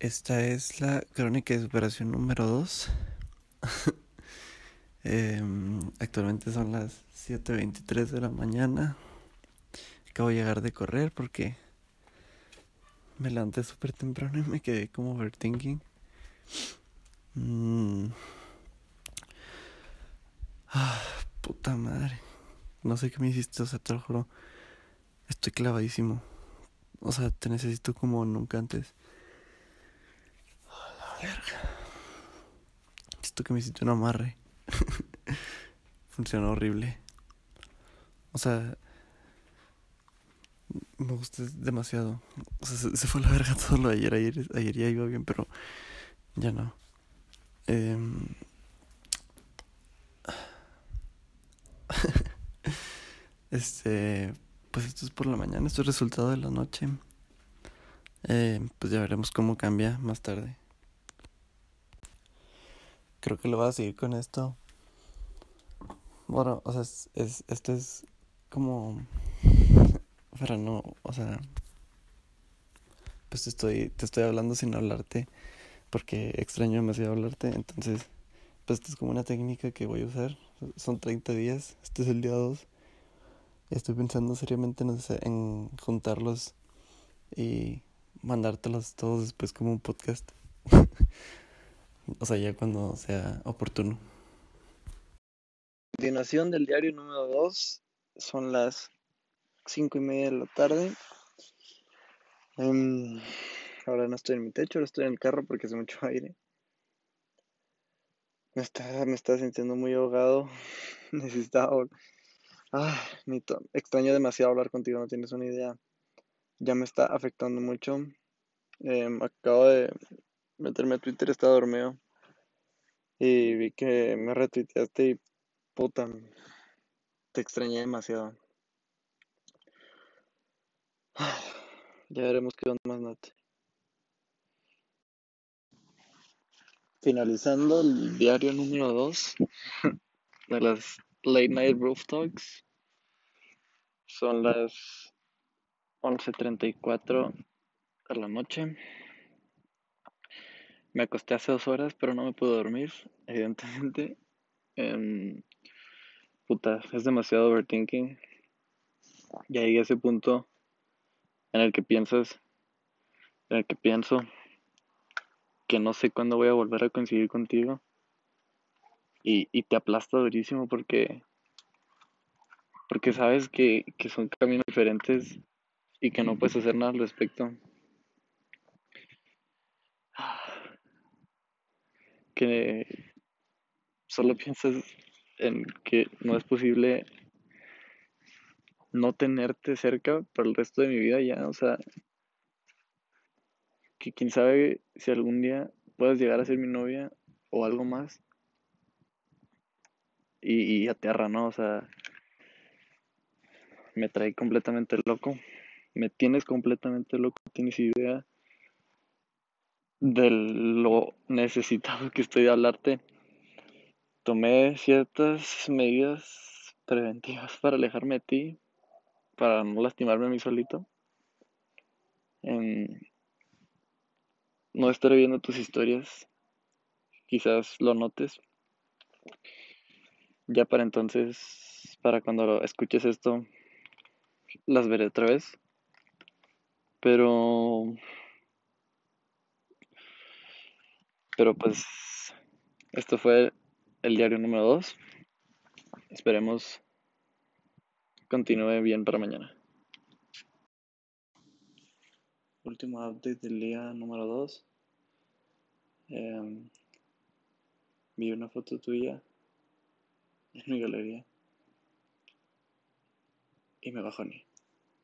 Esta es la crónica de superación número 2. Em, actualmente son las 7.23 de la mañana. Acabo de llegar de correr porque me levanté súper temprano y me quedé como overthinking. Mm. Ah, puta madre. No sé qué me hiciste, o sea, te lo juro. Estoy clavadísimo. O sea, te necesito como nunca antes. Verga. Esto que me hiciste un amarre. Funcionó horrible. O sea, me gusta demasiado. O sea, se, fue la verga todo lo de ayer. ayer. Ayer ya iba bien, pero ya no. Em, este, pues esto es por la mañana, esto es resultado de la noche. Em, pues ya veremos cómo cambia más tarde creo que lo voy a seguir con esto. Bueno, o sea, es, es, esto es como... Pero no, o sea... Pues te estoy, te estoy hablando sin hablarte porque extraño demasiado hablarte. Entonces, pues esto es como una técnica que voy a usar. Son 30 días, este es el día 2. Estoy pensando seriamente en, en juntarlos y mandártelos todos después como un podcast. O sea, ya cuando sea oportuno. Continuación del diario número 2. Son las cinco y media de la tarde. Em, ahora no estoy en mi techo, ahora estoy en el carro porque hace mucho aire. Me está, me está sintiendo muy ahogado. Necesitaba. Ah, extraño demasiado hablar contigo, no tienes una idea. Ya me está afectando mucho. Em, acabo de meterme a Twitter, estaba dormido. Y vi que me retuiteaste y puta, te extrañé demasiado. Ya veremos qué onda más noche. Finalizando el diario número 2 de las Late Night Roof Talks. Son las 11.34 de la noche. Me acosté hace dos horas, pero no me puedo dormir, evidentemente. Em, puta, es demasiado overthinking. Y ahí ese punto en el que piensas, en el que pienso que no sé cuándo voy a volver a coincidir contigo. Y, y te aplasta durísimo porque, porque sabes que, que son caminos diferentes y que no puedes hacer nada al respecto. Que solo piensas en que no es posible no tenerte cerca por el resto de mi vida ya, o sea, que quién sabe si algún día puedas llegar a ser mi novia o algo más. Y, y aterra, ¿no? O sea, me trae completamente loco. Me tienes completamente loco, tienes idea de lo necesitado que estoy de hablarte, tomé ciertas medidas preventivas para alejarme de ti, para no lastimarme a mí solito. no estaré viendo tus historias, quizás lo notes. Ya para entonces, para cuando escuches esto, las veré otra vez. Pero Pero pues esto fue el diario número 2. Esperemos continúe bien para mañana. Último update del día número 2. Em, vi una foto tuya en mi galería y me bajoné.